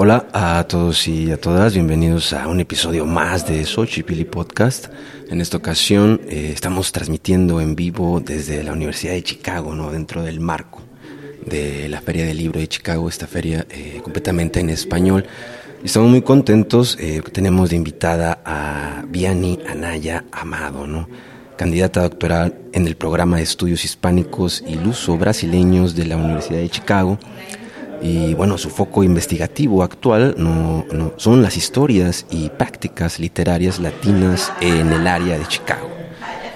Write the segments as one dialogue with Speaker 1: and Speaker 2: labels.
Speaker 1: Hola a todos y a todas, bienvenidos a un episodio más de Xochipilli Podcast. En esta ocasión eh, estamos transmitiendo en vivo desde la Universidad de Chicago, ¿no? dentro del marco de la Feria del Libro de Chicago, esta feria eh, completamente en español. Estamos muy contentos, eh, tenemos de invitada a Viani Anaya Amado, ¿no? candidata doctoral en el programa de estudios hispánicos y luso brasileños de la Universidad de Chicago y bueno, su foco investigativo actual son las historias y prácticas literarias latinas en el área de Chicago.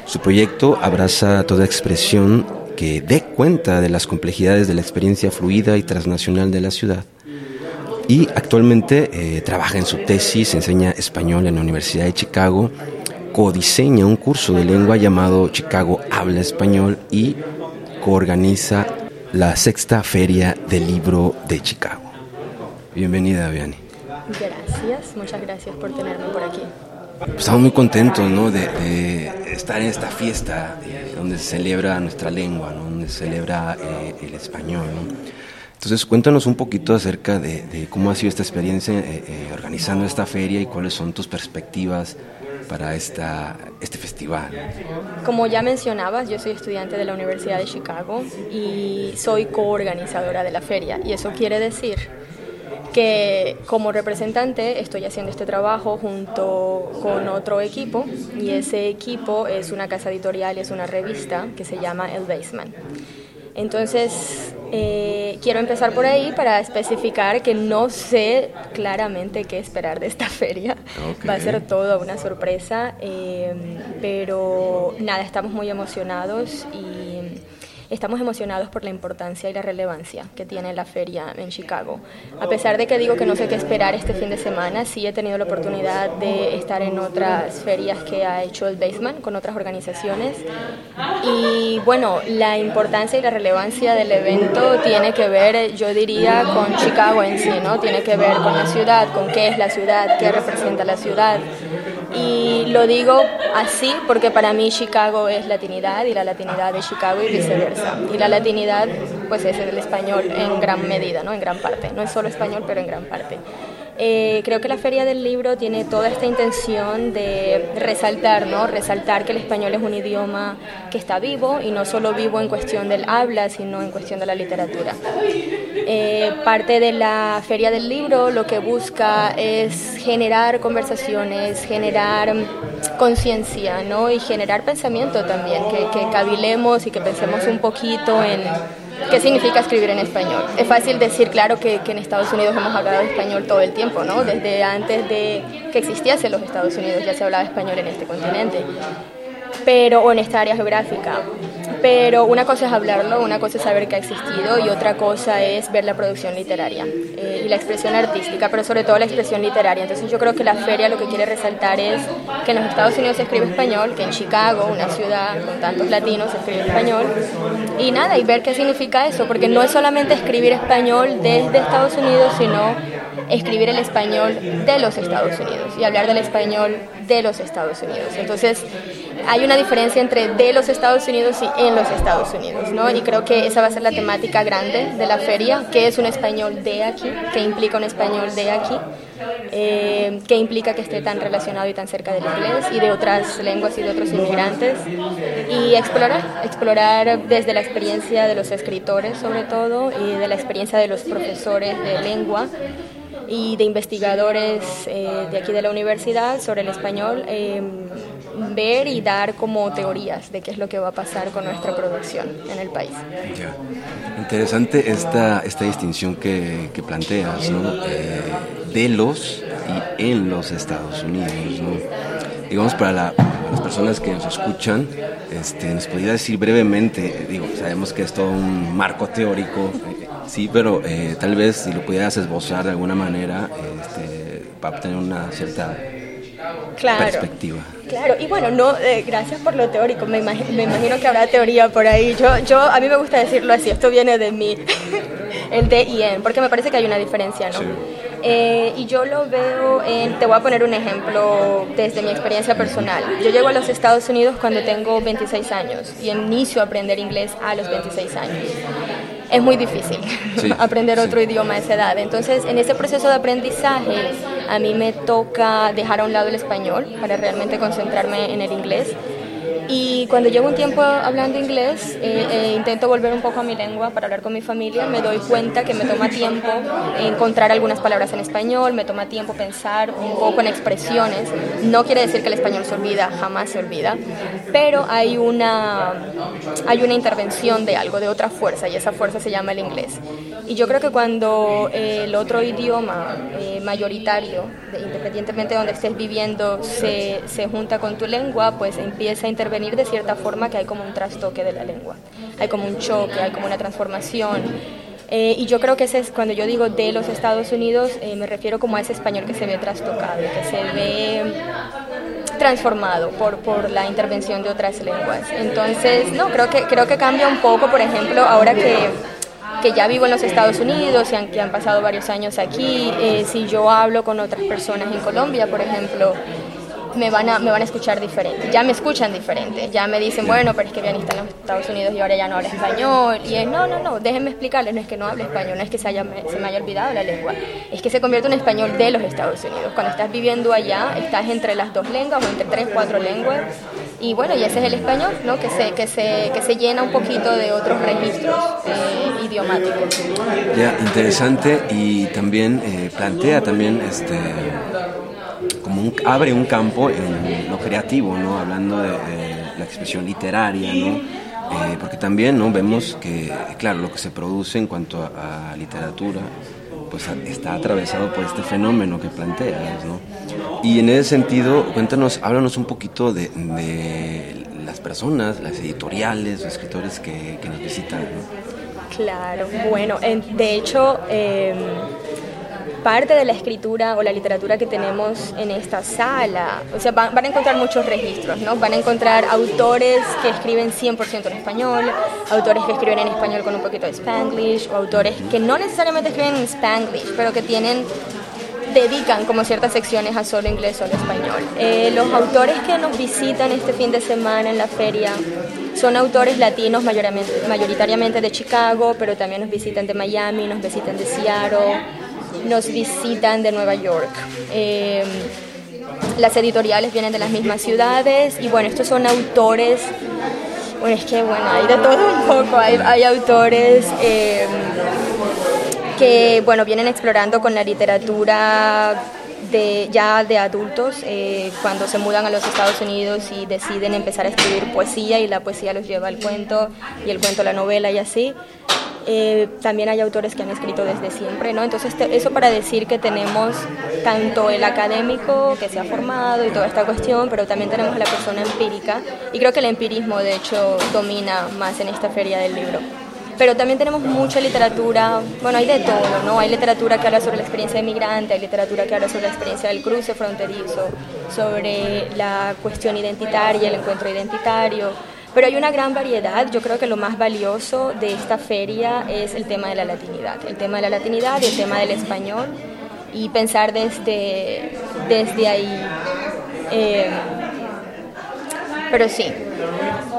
Speaker 1: Su proyecto abraza toda expresión que dé cuenta de las complejidades de la experiencia fluida y transnacional de la ciudad. Y actualmente eh, trabaja en su tesis, enseña español en la Universidad de Chicago, codiseña un curso de lengua llamado Chicago Habla Español y coorganiza la sexta feria del libro de Chicago. Bienvenida, Viani.
Speaker 2: Gracias, muchas gracias por tenerme por aquí.
Speaker 1: Estamos muy contentos ¿no? de, estar en esta fiesta eh, donde se celebra nuestra lengua, donde se celebra eh, el español. Entonces, cuéntanos un poquito acerca de, cómo ha sido esta experiencia eh, organizando esta feria y cuáles son tus perspectivas para esta, este festival?
Speaker 2: Como ya mencionabas, yo soy estudiante de la Universidad de Chicago y soy coorganizadora de la feria. Y eso quiere decir que como representante estoy haciendo este trabajo junto con otro equipo y ese equipo es una casa editorial, es una revista que se llama El Basement. Entonces, eh, quiero empezar por ahí para especificar que no sé claramente qué esperar de esta feria. Va a ser toda una sorpresa, eh, pero nada, estamos muy emocionados y estamos emocionados por la importancia y la relevancia que tiene la feria en Chicago. A pesar de que digo que no sé qué esperar este fin de semana, sí he tenido la oportunidad de estar en otras ferias que ha hecho el Basement con otras organizaciones. Y bueno, la importancia y la relevancia del evento tiene que ver, yo diría, con Chicago en sí, ¿no? Tiene que ver con la ciudad, con qué es la ciudad, qué representa la ciudad. Y lo digo así porque para mí Chicago es latinidad y la latinidad de Chicago y viceversa. Y la latinidad pues es el español en gran medida, ¿no? En gran parte. No es solo español, pero en gran parte. Eh, creo que la Feria del Libro tiene toda esta intención de resaltar, ¿no? Resaltar que el español es un idioma que está vivo y no solo vivo en cuestión del habla, sino en cuestión de la literatura. Eh, parte de la Feria del Libro lo que busca es generar conversaciones, generar conciencia, ¿no? Y generar pensamiento también, que, que cavilemos y que pensemos un poquito en ¿Qué significa escribir en español? Es fácil decir, claro, que, que, en Estados Unidos hemos hablado español todo el tiempo, ¿no? Desde antes de que existiese los Estados Unidos ya se hablaba español en este continente, pero, o en esta área geográfica. Pero una cosa es hablarlo, una cosa es saber que ha existido y otra cosa es ver la producción literaria eh, y la expresión artística, pero sobre todo la expresión literaria. Entonces yo creo que la feria lo que quiere resaltar es que en los Estados Unidos se escribe español, que en Chicago, una ciudad con tantos latinos, se escribe español. Y nada, y ver qué significa eso, porque no es solamente escribir español desde Estados Unidos, sino escribir el español de los Estados Unidos y hablar del español de los Estados Unidos. Entonces, hay una diferencia entre de los Estados Unidos y en los Estados Unidos, ¿no? Y creo que esa va a ser la temática grande de la feria, que es un español de aquí, que implica un español de aquí, eh, que implica que esté tan relacionado y tan cerca del inglés y de otras lenguas y de otros inmigrantes, y explorar, explorar desde la experiencia de los escritores sobre todo y de la experiencia de los profesores de lengua y de investigadores eh, de aquí de la universidad sobre el español. Eh, ver y dar como teorías de qué es lo que va a pasar con nuestra producción en el país.
Speaker 1: Interesante esta, esta distinción que, que planteas, ¿no? Eh, de los y en los Estados Unidos, ¿no? Digamos, para, las personas que nos escuchan, este, ¿nos podría decir brevemente, digo, sabemos que es todo un marco teórico, eh, sí, pero eh, tal vez si lo pudieras esbozar de alguna manera, este, para obtener una cierta
Speaker 2: claro,
Speaker 1: perspectiva.
Speaker 2: Claro, y bueno, no, eh, gracias por lo teórico, me, me, imagino que habrá teoría por ahí. Yo, yo, a mí me gusta decirlo así, esto viene de mí, el D y N, porque me parece que hay una diferencia, ¿no? Eh, y yo lo veo en, te voy a poner un ejemplo desde mi experiencia personal. Yo llego a los Estados Unidos cuando tengo 26 años y inicio a aprender inglés a los 26 años. Es muy difícil aprender otro idioma a esa edad. Entonces, en ese proceso de aprendizaje, a mí me toca dejar a un lado el español para realmente concentrarme en el inglés. Y cuando llevo un tiempo hablando inglés, eh, eh, intento volver un poco a mi lengua para hablar con mi familia, me doy cuenta que me toma tiempo encontrar algunas palabras en español, me toma tiempo pensar un poco en expresiones. No quiere decir que el español se olvida, jamás se olvida, pero hay una, hay una intervención de algo, de otra fuerza, y esa fuerza se llama el inglés. Y yo creo que cuando eh, el otro idioma mayoritario, independientemente de donde estés viviendo, se, se junta con tu lengua, pues empieza a intervenir venir de cierta forma que hay como un trastoque de la lengua, hay como un choque, hay como una transformación. Eh, y yo creo que ese es, cuando yo digo de los Estados Unidos, eh, me refiero como a ese español que se ve trastocado, que se ve transformado por, por la intervención de otras lenguas. Entonces, no, creo que, creo que cambia un poco, por ejemplo, ahora que, que ya vivo en los Estados Unidos y han, han pasado varios años aquí, eh, si yo hablo con otras personas en Colombia, por ejemplo, me van, a, me van a escuchar diferente, ya me escuchan diferente, ya me dicen, bueno, pero es que Vianista en los Estados Unidos y ahora ya no habla español, y es, no, no, no, déjenme explicarles, no es que no hable español, no es que se, haya, se me haya olvidado la lengua, es que se convierte en español de los Estados Unidos, cuando estás viviendo allá, estás entre las dos lenguas o entre tres, cuatro lenguas, y bueno, y ese es el español, ¿no? Que se, que se, que se llena un poquito de otros registros eh, idiomáticos.
Speaker 1: Ya, interesante. Y también eh, plantea también este como abre un campo en lo creativo, ¿no? Hablando de, la expresión literaria, ¿no? Eh, porque también no vemos que claro lo que se produce en cuanto a, literatura pues está atravesado por este fenómeno que planteas ¿no? y en ese sentido cuéntanos háblanos un poquito de, las personas las editoriales los escritores que, nos visitan
Speaker 2: claro bueno de hecho eh, parte de la escritura o la literatura que tenemos en esta sala. O sea, van, a encontrar muchos registros, ¿no? Van a encontrar autores que escriben 100% en español, autores que escriben en español con un poquito de spanglish, o autores que no necesariamente escriben en spanglish, pero que tienen dedican como ciertas secciones a solo inglés o español. Eh, los autores que nos visitan este fin de semana en la feria son autores latinos mayoritariamente de Chicago, pero también nos visitan de Miami, nos visitan de Seattle, nos visitan de Nueva York. Eh, las editoriales vienen de las mismas ciudades y bueno, estos son autores, bueno, es que bueno, hay de todo un poco, hay, autores eh, que bueno, vienen explorando con la literatura ya de adultos eh, cuando se mudan a los Estados Unidos y deciden empezar a escribir poesía y la poesía los lleva al cuento y el cuento a la novela y así. Eh, también hay autores que han escrito desde siempre, ¿no? Entonces eso para decir que tenemos tanto el académico que se ha formado y toda esta cuestión, pero también tenemos la persona empírica y creo que el empirismo de hecho domina más en esta feria del libro. Pero también tenemos mucha literatura, bueno, hay de todo, ¿no? Hay literatura que habla sobre la experiencia de migrante, hay literatura que habla sobre la experiencia del cruce fronterizo, sobre la cuestión identitaria, el encuentro identitario, pero hay una gran variedad. Yo creo que lo más valioso de esta feria es el tema de la latinidad, el tema de la latinidad y el tema del español y pensar desde, desde ahí. Eh, pero sí,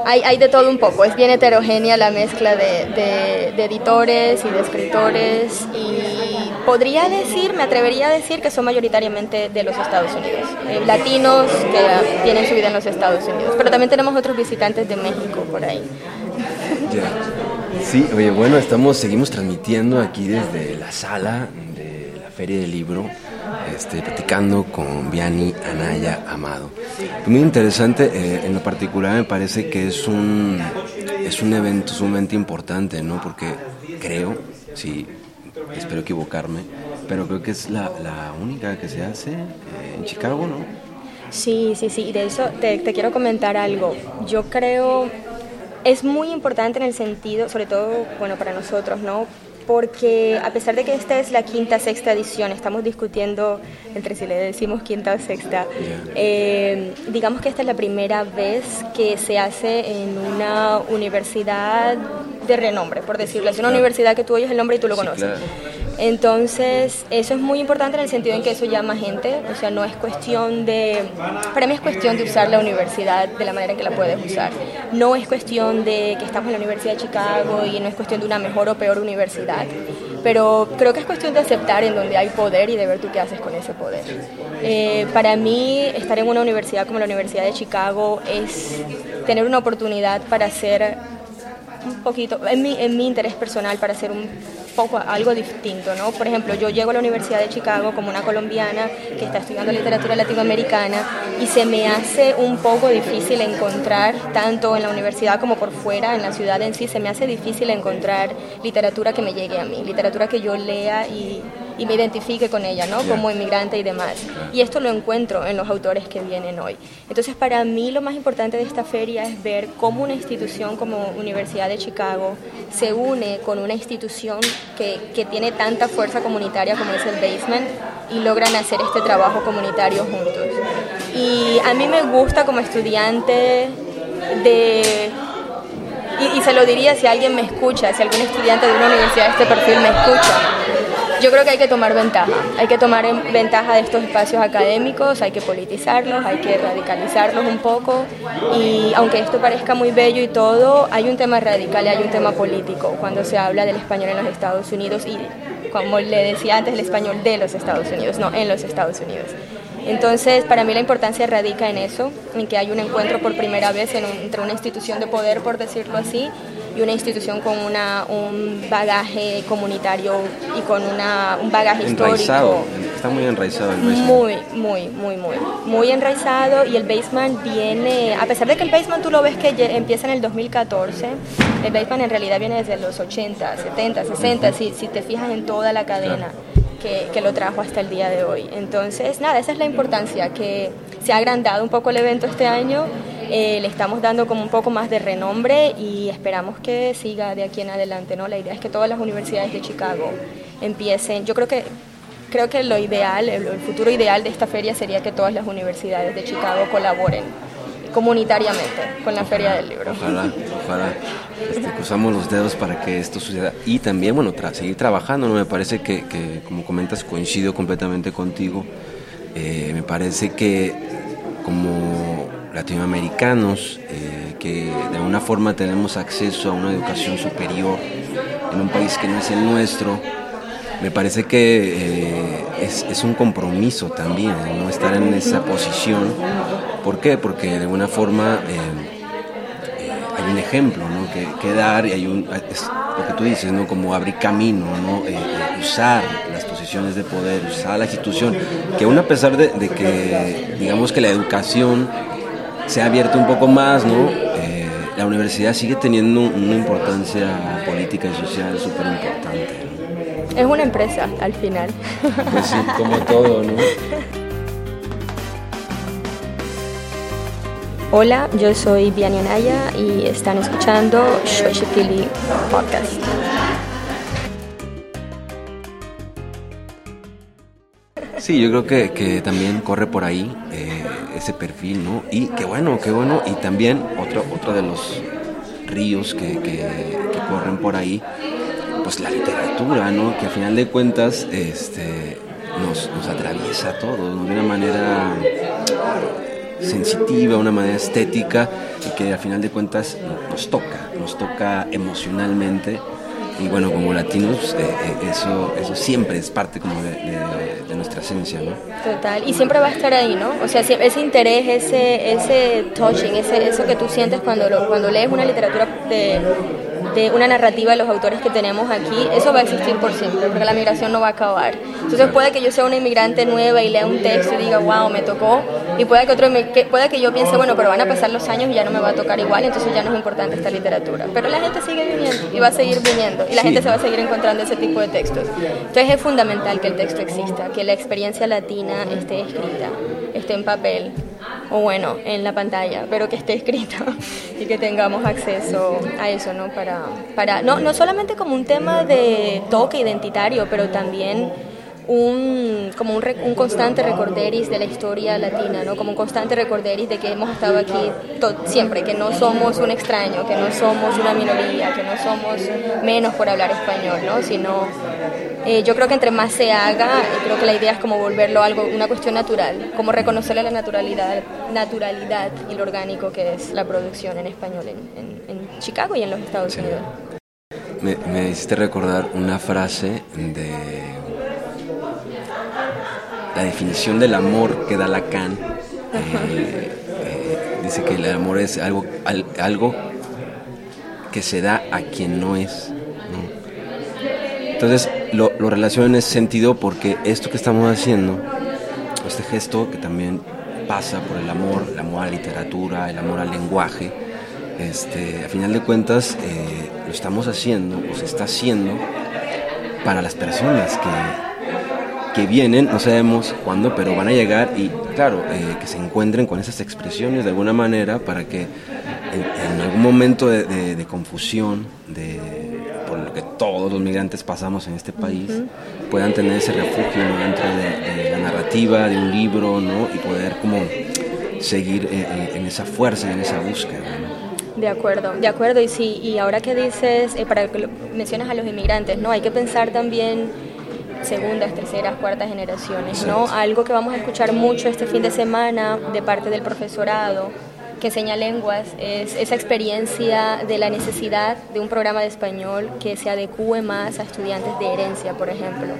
Speaker 2: hay, hay, de todo un poco, es bien heterogénea la mezcla de, de, editores y de escritores y podría decir, me atrevería a decir que son mayoritariamente de los Estados Unidos, eh, latinos que tienen su vida en los Estados Unidos, pero también tenemos otros visitantes de México por ahí.
Speaker 1: Sí, oye, bueno, estamos, seguimos transmitiendo aquí desde la sala de la Feria del Libro este, platicando con Viani Anaya Amado. Muy interesante, eh, en lo particular me parece que es un, es un evento sumamente importante, ¿no? Porque creo, sí, espero equivocarme, pero creo que es la, única que se hace eh, en Chicago, ¿no?
Speaker 2: Sí, sí, sí, y de eso te, te quiero comentar algo. Yo creo es muy importante en el sentido, sobre todo, bueno, para nosotros, ¿no? Porque a pesar de que esta es la quinta, sexta edición, estamos discutiendo entre si le decimos quinta o sexta, eh, digamos que esta es la primera vez que se hace en una universidad de renombre, por decirlo así, una universidad que tú oyes el nombre y tú lo conoces. Entonces, eso es muy importante en el sentido en que eso llama gente, o sea, no es cuestión de, para mí es cuestión de usar la universidad de la manera en que la puedes usar. No es cuestión de que estamos en la Universidad de Chicago y no es cuestión de una mejor o peor universidad, pero creo que es cuestión de aceptar en donde hay poder y de ver tú qué haces con ese poder. Eh, para mí, estar en una universidad como la Universidad de Chicago es tener una oportunidad para hacer un poquito, en mi, en mi interés personal, para hacer un poco algo distinto, ¿no? Por ejemplo, yo llego a la Universidad de Chicago como una colombiana que está estudiando literatura latinoamericana y se me hace un poco difícil encontrar, tanto en la universidad como por fuera, en la ciudad en sí, se me hace difícil encontrar literatura que me llegue a mí, literatura que yo lea y y me identifique con ella, ¿no? Como inmigrante y demás. Y esto lo encuentro en los autores que vienen hoy. Entonces, para mí lo más importante de esta feria es ver cómo una institución como Universidad de Chicago se une con una institución que, que tiene tanta fuerza comunitaria como es el Basement y logran hacer este trabajo comunitario juntos. Y a mí me gusta como estudiante de y, y, se lo diría si alguien me escucha, si algún estudiante de una universidad de este perfil me escucha, yo creo que hay que tomar ventaja, hay que tomar ventaja de estos espacios académicos, hay que politizarlos, hay que radicalizarlos un poco y aunque esto parezca muy bello y todo, hay un tema radical y hay un tema político cuando se habla del español en los Estados Unidos y como le decía antes, el español de los Estados Unidos, no en los Estados Unidos. Entonces, para mí la importancia radica en eso, en que hay un encuentro por primera vez entre una institución de poder, por decirlo así, y una institución con una, un bagaje comunitario y con una, un bagaje
Speaker 1: enraizado, histórico. Está muy enraizado el basement.
Speaker 2: Muy, muy, muy, muy. Muy enraizado y el basement viene, a pesar de que el basement tú lo ves que empieza en el 2014, el basement en realidad viene desde los 80, 70, 60, si, si te fijas en toda la cadena. Que, que, lo trajo hasta el día de hoy. Entonces, nada, esa es la importancia, que se ha agrandado un poco el evento este año eh, le estamos dando como un poco más de renombre y esperamos que siga de aquí en adelante. ¿no? La idea es que todas las universidades de Chicago empiecen, yo creo que creo que lo ideal, el, futuro ideal de esta feria sería que todas las universidades de Chicago colaboren comunitariamente con la Feria del Libro.
Speaker 1: Ojalá, ojalá. Este, cruzamos los dedos para que esto suceda. Y también, bueno, seguir trabajando, ¿no? Me parece que, como comentas, coincido completamente contigo. Eh, me parece que como latinoamericanos eh, que de alguna forma tenemos acceso a una educación superior en un país que no es el nuestro, me parece que eh, es, un compromiso también no estar en esa posición. ¿Por qué? Porque de alguna forma eh, hay un ejemplo ¿no? que, dar y hay un, es lo que tú dices, ¿no? como abrir camino, ¿no? usar las posiciones de poder, usar la institución, que aún a pesar de, de que digamos que la educación se ha abierto un poco más, ¿no? Eh, la universidad sigue teniendo una importancia política y social súper importante.
Speaker 2: Es una empresa al final.
Speaker 1: Pues sí, como todo, ¿no?
Speaker 2: Hola, yo soy Vianney Anaya y están escuchando Shoshipili Podcast.
Speaker 1: Sí, yo creo que, que también corre por ahí. Eh, ese perfil, ¿no? Y qué bueno, qué bueno. Y también otro, otro de los ríos que, que, corren por ahí, pues la literatura, ¿no? Que al final de cuentas este, nos, nos atraviesa a todos, de una manera sensitiva, una manera estética y que al final de cuentas nos toca, nos toca emocionalmente y bueno, como latinos, eh, eh, eso, eso siempre es parte como de, nuestra esencia, ¿no?
Speaker 2: Total, y siempre va a estar ahí, ¿no? O sea, ese interés, ese, ese touching, ese, eso que tú sientes cuando, cuando lees una literatura de de una narrativa de los autores que tenemos aquí, eso va a existir por siempre, porque la migración no va a acabar. Entonces puede que yo sea una inmigrante nueva y lea un texto y diga, wow, me tocó, y puede que, otro, puede que yo piense, bueno, pero van a pasar los años y ya no me va a tocar igual, entonces ya no es importante esta literatura. Pero la gente sigue viniendo y va a seguir viniendo, y la gente se va a seguir encontrando ese tipo de textos. Entonces es fundamental que el texto exista, que la experiencia latina esté escrita, esté en papel, o bueno, en la pantalla, pero que esté escrito y que tengamos acceso a eso, ¿no? Para, para no, no solamente como un tema de toque identitario, pero también un, como un, un, constante recorderis de la historia latina, ¿no? como un constante recorderis de que hemos estado aquí siempre, que no somos un extraño, que no somos una minoría, que no somos menos por hablar español, ¿no? sino Eh, yo creo que entre más se haga, eh, creo que la idea es como volverlo algo, una cuestión natural, como reconocerle la naturalidad, naturalidad y lo orgánico que es la producción en español en, Chicago y en los Estados Unidos.
Speaker 1: Me, me hiciste recordar una frase de la definición del amor que da Lacan. Eh, dice que el amor es algo, algo que se da a quien no es. Entonces lo, lo relaciono en ese sentido porque esto que estamos haciendo, este gesto que también pasa por el amor, el amor a la literatura, el amor al lenguaje, este, a final de cuentas eh, lo estamos haciendo o se está haciendo para las personas que, que vienen, no sabemos cuándo, pero van a llegar y claro, eh, que se encuentren con esas expresiones de alguna manera para que en, algún momento de, confusión, de, por lo que todos los migrantes pasamos en este país, puedan tener ese refugio dentro de, la narrativa, de un libro, ¿no? y poder como seguir eh, en esa fuerza, en esa búsqueda.
Speaker 2: De acuerdo, de acuerdo. Y sí, y ahora que dices, eh, para que mencionas a los inmigrantes, ¿no? Hay que pensar también segundas, terceras, cuartas generaciones, ¿no? Algo que vamos a escuchar mucho este fin de semana de parte del profesorado que enseña lenguas es esa experiencia de la necesidad de un programa de español que se adecue más a estudiantes de herencia, por ejemplo.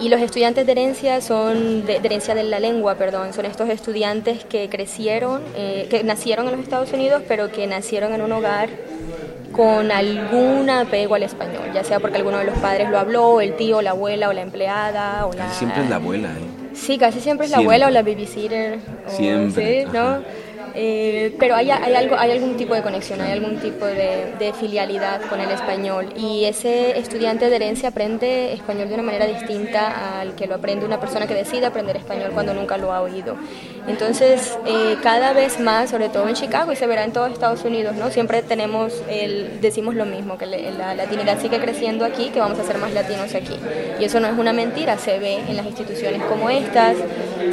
Speaker 2: Y los estudiantes de herencia son, de, herencia de la lengua, perdón, son estos estudiantes que crecieron, eh, que nacieron en los Estados Unidos, pero que nacieron en un hogar con algún apego al español, ya sea porque alguno de los padres lo habló, el tío, la abuela o la empleada. O
Speaker 1: casi siempre es la abuela. ¿eh?
Speaker 2: Sí, casi siempre es la abuela o la babysitter.
Speaker 1: siempre.
Speaker 2: ¿sí? ¿no? Eh, pero hay, hay, algo, hay algún tipo de conexión, hay algún tipo de, de, filialidad con el español y ese estudiante de herencia aprende español de una manera distinta al que lo aprende una persona que decide aprender español cuando nunca lo ha oído. Entonces, eh, cada vez más, sobre todo en Chicago y se verá en todos Estados Unidos, ¿no? siempre tenemos el, decimos lo mismo, que la latinidad sigue creciendo aquí, que vamos a ser más latinos aquí. Y eso no es una mentira, se ve en las instituciones como estas,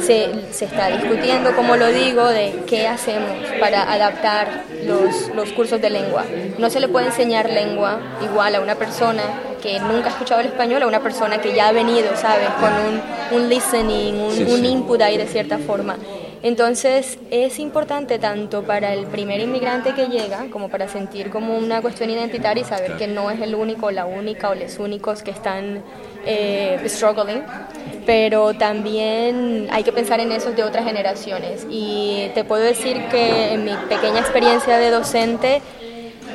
Speaker 2: se, se está discutiendo, como lo digo, de qué hacer para adaptar los, los cursos de lengua. No se le puede enseñar lengua igual a una persona que nunca ha escuchado el español a una persona que ya ha venido, ¿sabes? Con un, un listening, un, input ahí de cierta forma. Entonces es importante tanto para el primer inmigrante que llega como para sentir como una cuestión identitaria y saber que no es el único, la única o los únicos que están eh, struggling, pero también hay que pensar en esos de otras generaciones. Y te puedo decir que en mi pequeña experiencia de docente,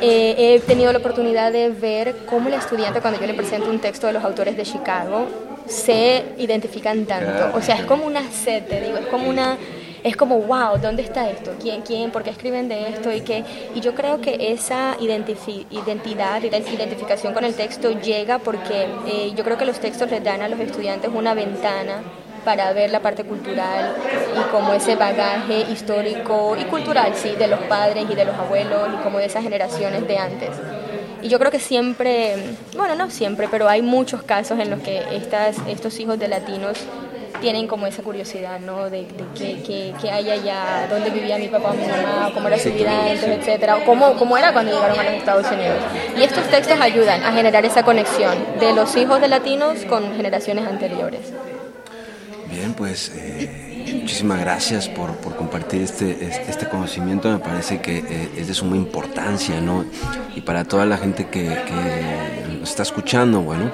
Speaker 2: eh, he tenido la oportunidad de ver cómo el estudiante, cuando yo le presento un texto de los autores de Chicago, se identifican tanto. O sea, es como una sed, te digo, es como una es como, wow, ¿dónde está esto? ¿Quién, quién? ¿Por qué escriben de esto? Y, qué? y yo creo que esa identidad, identificación con el texto llega porque eh, yo creo que los textos les dan a los estudiantes una ventana para ver la parte cultural y como ese bagaje histórico y cultural, sí, de los padres y de los abuelos y como de esas generaciones de antes. Y yo creo que siempre, bueno, no siempre, pero hay muchos casos en los que estas, estos hijos de latinos tienen como esa curiosidad, ¿no? De, qué, qué, hay allá, dónde vivía mi papá o mi mamá, cómo era su vida antes, etcétera, cómo, cómo era cuando llegaron a los Estados Unidos. Y estos textos ayudan a generar esa conexión de los hijos de latinos con generaciones anteriores.
Speaker 1: Bien, pues eh, muchísimas gracias por, por, compartir este, este conocimiento. Me parece que eh, es de suma importancia, ¿no? Y para toda la gente que, que nos está escuchando, bueno,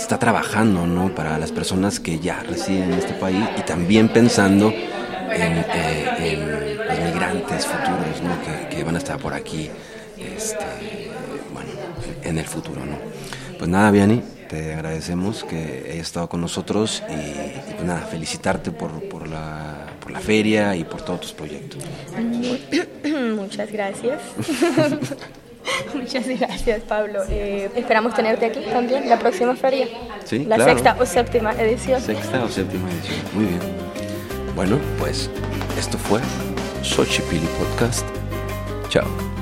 Speaker 1: está trabajando ¿no? para las personas que ya residen en este país y también pensando en, eh, los migrantes futuros ¿no? que, van a estar por aquí este, bueno, en el futuro. ¿no? Pues nada, Viani, te agradecemos que hayas estado con nosotros y, pues nada, felicitarte por, por, la, por la feria y por todos tus proyectos.
Speaker 2: Muchas gracias. Muchas gracias, Pablo. Eh, esperamos tenerte aquí también la próxima feria.
Speaker 1: Sí,
Speaker 2: La sexta o séptima edición.
Speaker 1: Sexta o séptima edición. Muy bien. Bueno, pues esto fue Xochipilli Podcast. Chao.